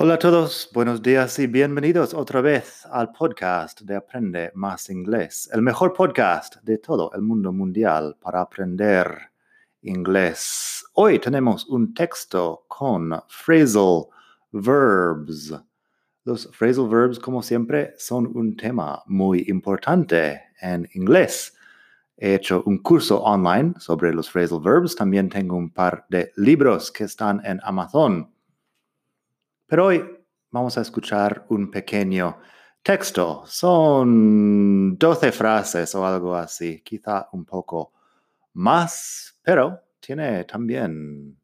Hola a todos, buenos días y bienvenidos otra vez al podcast de Aprende Más Inglés, el mejor podcast de todo el mundo mundial para aprender inglés. Hoy tenemos un texto con phrasal verbs. Los phrasal verbs, como siempre, son un tema muy importante en inglés. He hecho un curso online sobre los phrasal verbs. También tengo un par de libros que están en Amazon pero hoy vamos a escuchar un pequeño texto. Son 12 frases o algo así, quizá un poco más, pero tiene también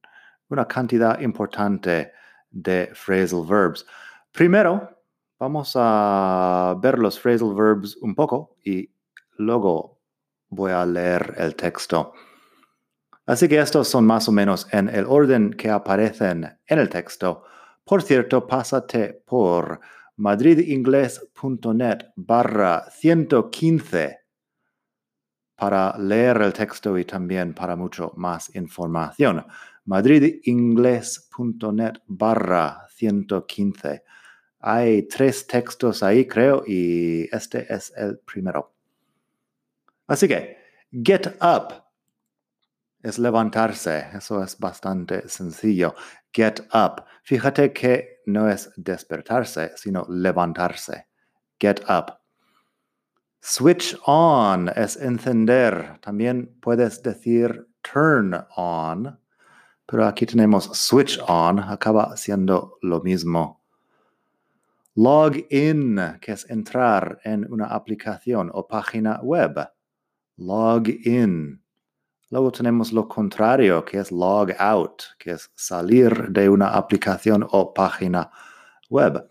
una cantidad importante de phrasal verbs. Primero, vamos a ver los phrasal verbs un poco y luego voy a leer el texto. Así que estos son más o menos en el orden que aparecen en el texto. Por cierto, pásate por madridingles.net barra 115 para leer el texto y también para mucho más información. madridingles.net barra 115. Hay tres textos ahí, creo, y este es el primero. Así que, get up es levantarse. Eso es bastante sencillo. Get up. Fíjate que no es despertarse, sino levantarse. Get up. Switch on es encender. También puedes decir turn on, pero aquí tenemos switch on, acaba siendo lo mismo. Log in, que es entrar en una aplicación o página web. Log in. Luego tenemos lo contrario, que es log out, que es salir de una aplicación o página web.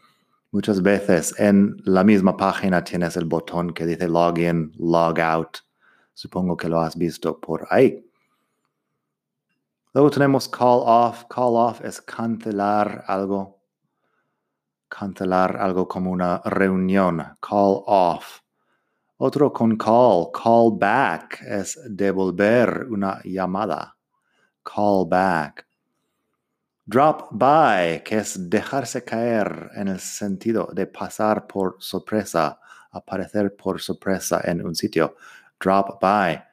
Muchas veces en la misma página tienes el botón que dice login, log out. Supongo que lo has visto por ahí. Luego tenemos call off. Call off es cancelar algo. Cancelar algo como una reunión. Call off. Otro con call, call back es devolver una llamada. Call back. Drop by, que es dejarse caer en el sentido de pasar por sorpresa, aparecer por sorpresa en un sitio. Drop by.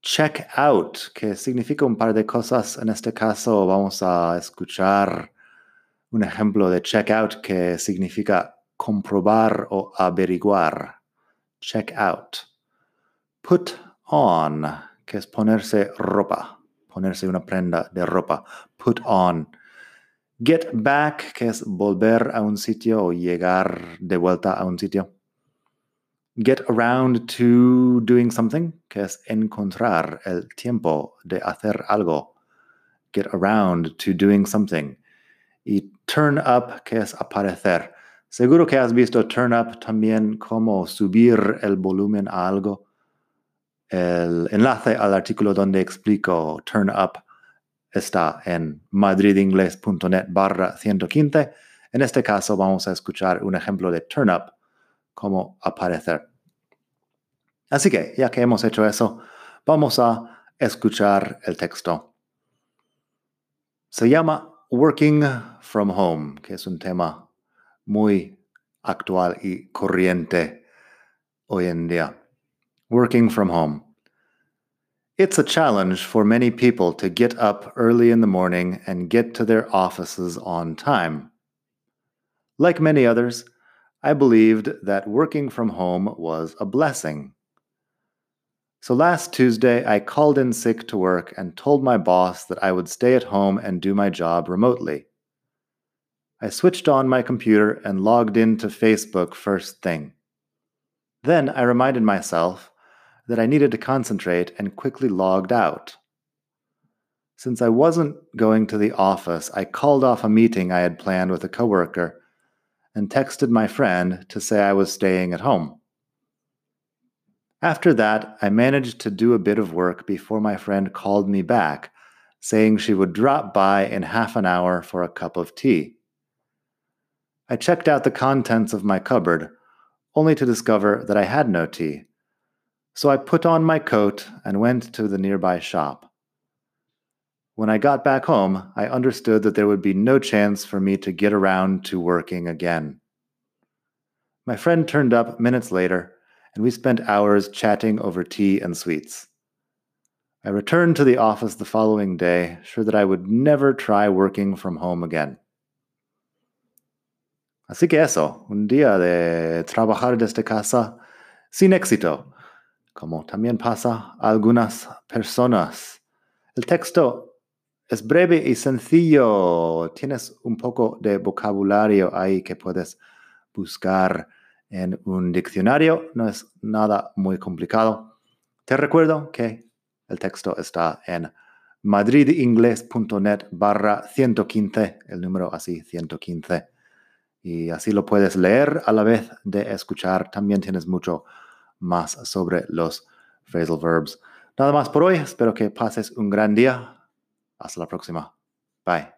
Check out, que significa un par de cosas. En este caso vamos a escuchar un ejemplo de check out que significa comprobar o averiguar check out. Put on, que es ponerse ropa, ponerse una prenda de ropa. Put on. Get back, que es volver a un sitio o llegar de vuelta a un sitio. Get around to doing something, que es encontrar el tiempo de hacer algo. Get around to doing something. Y turn up, que es aparecer. Seguro que has visto Turn Up también como subir el volumen a algo. El enlace al artículo donde explico Turn Up está en madridingles.net barra 115. En este caso vamos a escuchar un ejemplo de Turn Up como aparecer. Así que, ya que hemos hecho eso, vamos a escuchar el texto. Se llama Working from Home, que es un tema muy actual y corriente hoy en día. Working from home. It's a challenge for many people to get up early in the morning and get to their offices on time. Like many others, I believed that working from home was a blessing. So last Tuesday, I called in sick to work and told my boss that I would stay at home and do my job remotely. I switched on my computer and logged into Facebook first thing. Then I reminded myself that I needed to concentrate and quickly logged out. Since I wasn't going to the office, I called off a meeting I had planned with a coworker and texted my friend to say I was staying at home. After that, I managed to do a bit of work before my friend called me back, saying she would drop by in half an hour for a cup of tea. I checked out the contents of my cupboard, only to discover that I had no tea. So I put on my coat and went to the nearby shop. When I got back home, I understood that there would be no chance for me to get around to working again. My friend turned up minutes later, and we spent hours chatting over tea and sweets. I returned to the office the following day, sure that I would never try working from home again. Así que eso, un día de trabajar desde casa sin éxito, como también pasa a algunas personas. El texto es breve y sencillo. Tienes un poco de vocabulario ahí que puedes buscar en un diccionario. No es nada muy complicado. Te recuerdo que el texto está en madridingles.net barra 115, el número así, 115 y así lo puedes leer a la vez de escuchar. También tienes mucho más sobre los phrasal verbs. Nada más por hoy. Espero que pases un gran día. Hasta la próxima. Bye.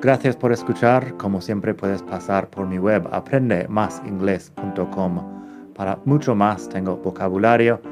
Gracias por escuchar. Como siempre puedes pasar por mi web aprendemasingles.com. Para mucho más tengo vocabulario